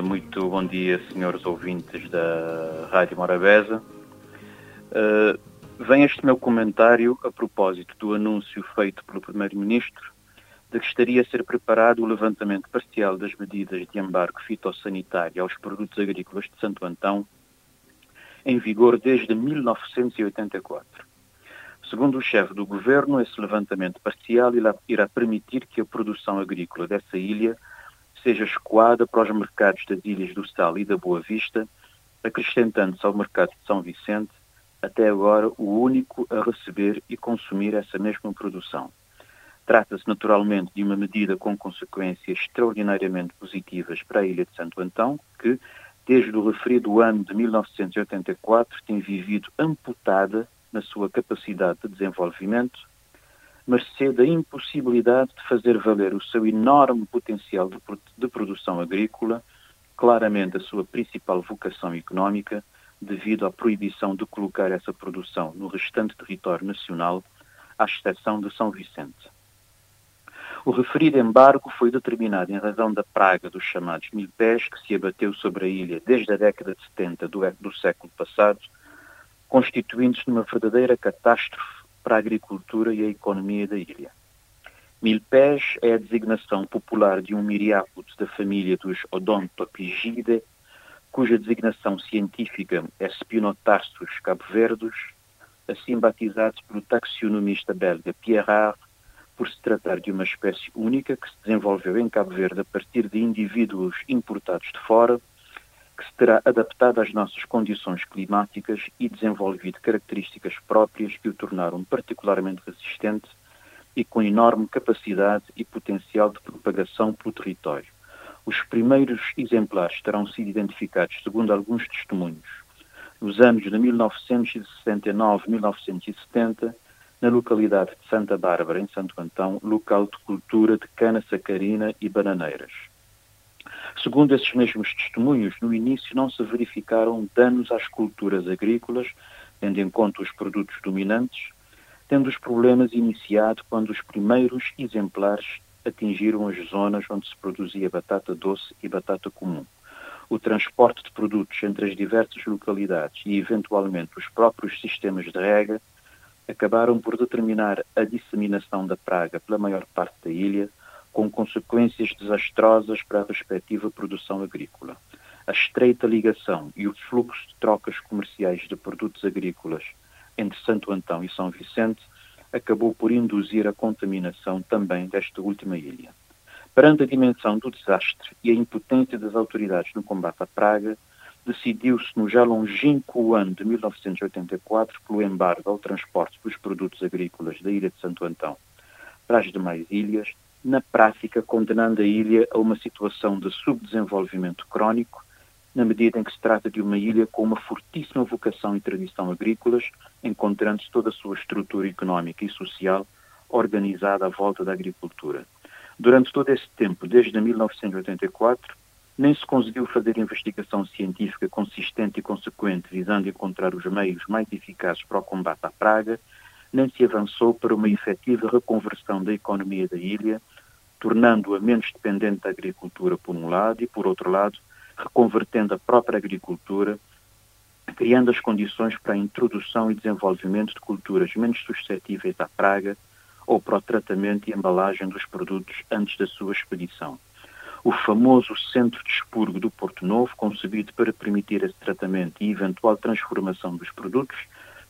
Uh, muito bom dia, senhores ouvintes da Rádio Morabeza. Uh, vem este meu comentário a propósito do anúncio feito pelo Primeiro-Ministro de que estaria a ser preparado o levantamento parcial das medidas de embargo fitossanitário aos produtos agrícolas de Santo Antão, em vigor desde 1984. Segundo o chefe do governo, esse levantamento parcial irá permitir que a produção agrícola dessa ilha seja escoada para os mercados das Ilhas do Sal e da Boa Vista, acrescentando-se ao mercado de São Vicente, até agora o único a receber e consumir essa mesma produção. Trata-se naturalmente de uma medida com consequências extraordinariamente positivas para a Ilha de Santo Antão, que, desde o referido ano de 1984, tem vivido amputada na sua capacidade de desenvolvimento, mercê da impossibilidade de fazer valer o seu enorme potencial de, de produção agrícola, claramente a sua principal vocação económica, devido à proibição de colocar essa produção no restante território nacional, à exceção de São Vicente. O referido embargo foi determinado em razão da praga dos chamados milpés que se abateu sobre a ilha desde a década de 70 do, do século passado, constituindo-se numa verdadeira catástrofe para a agricultura e a economia da ilha. Milpés é a designação popular de um miriápodo da família dos Odontopigidae, cuja designação científica é Spinotarsus caboverdos, assim batizados pelo taxonomista belga Pierre por se tratar de uma espécie única que se desenvolveu em Cabo Verde a partir de indivíduos importados de fora, que se terá adaptado às nossas condições climáticas e desenvolvido características próprias que o tornaram particularmente resistente e com enorme capacidade e potencial de propagação pelo território. Os primeiros exemplares terão sido identificados, segundo alguns testemunhos, nos anos de 1969-1970 na localidade de Santa Bárbara, em Santo Antão, local de cultura de cana sacarina e bananeiras. Segundo esses mesmos testemunhos, no início não se verificaram danos às culturas agrícolas, tendo em conta os produtos dominantes, tendo os problemas iniciado quando os primeiros exemplares atingiram as zonas onde se produzia batata doce e batata comum. O transporte de produtos entre as diversas localidades e, eventualmente, os próprios sistemas de rega acabaram por determinar a disseminação da praga pela maior parte da ilha, com consequências desastrosas para a respectiva produção agrícola. A estreita ligação e o fluxo de trocas comerciais de produtos agrícolas entre Santo Antão e São Vicente acabou por induzir a contaminação também desta última ilha. Perante a dimensão do desastre e a impotência das autoridades no combate à praga, decidiu-se no já longínquo ano de 1984 pelo embargo ao transporte dos produtos agrícolas da ilha de Santo Antão para as demais ilhas, na prática condenando a ilha a uma situação de subdesenvolvimento crónico, na medida em que se trata de uma ilha com uma fortíssima vocação e tradição agrícolas, encontrando-se toda a sua estrutura económica e social organizada à volta da agricultura. Durante todo esse tempo, desde 1984, nem se conseguiu fazer investigação científica consistente e consequente visando encontrar os meios mais eficazes para o combate à praga, nem se avançou para uma efetiva reconversão da economia da ilha, tornando-a menos dependente da agricultura por um lado e, por outro lado, reconvertendo a própria agricultura, criando as condições para a introdução e desenvolvimento de culturas menos suscetíveis à praga ou para o tratamento e embalagem dos produtos antes da sua expedição. O famoso Centro de Expurgo do Porto Novo, concebido para permitir esse tratamento e eventual transformação dos produtos,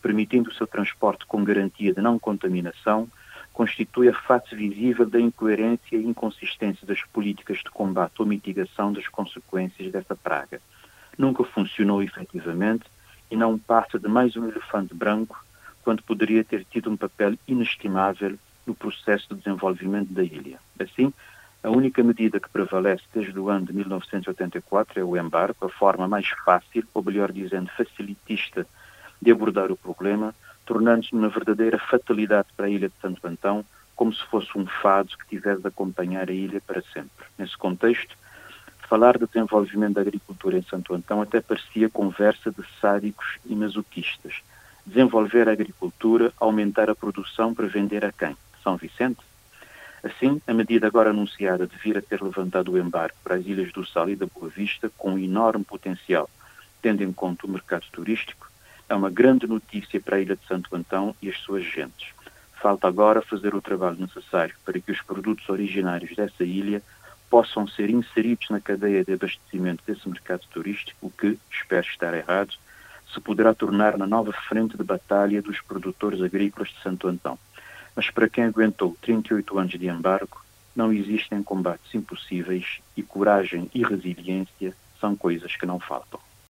permitindo o seu transporte com garantia de não contaminação, constitui a face visível da incoerência e inconsistência das políticas de combate ou mitigação das consequências dessa praga. Nunca funcionou efetivamente e não passa de mais um elefante branco quando poderia ter tido um papel inestimável no processo de desenvolvimento da ilha. Assim, a única medida que prevalece desde o ano de 1984 é o embargo, a forma mais fácil, ou melhor dizendo, facilitista, de abordar o problema, tornando-se uma verdadeira fatalidade para a ilha de Santo Antão, como se fosse um fado que tivesse de acompanhar a ilha para sempre. Nesse contexto, falar de desenvolvimento da agricultura em Santo Antão até parecia conversa de sádicos e masoquistas. Desenvolver a agricultura, aumentar a produção para vender a quem? São Vicente? Assim, a medida agora anunciada de vir a ter levantado o embarque para as Ilhas do Sal e da Boa Vista, com um enorme potencial, tendo em conta o mercado turístico, é uma grande notícia para a Ilha de Santo Antão e as suas gentes. Falta agora fazer o trabalho necessário para que os produtos originários dessa ilha possam ser inseridos na cadeia de abastecimento desse mercado turístico, o que, espero estar errado, se poderá tornar na nova frente de batalha dos produtores agrícolas de Santo Antão. Mas para quem aguentou 38 anos de embargo, não existem combates impossíveis e coragem e resiliência são coisas que não faltam.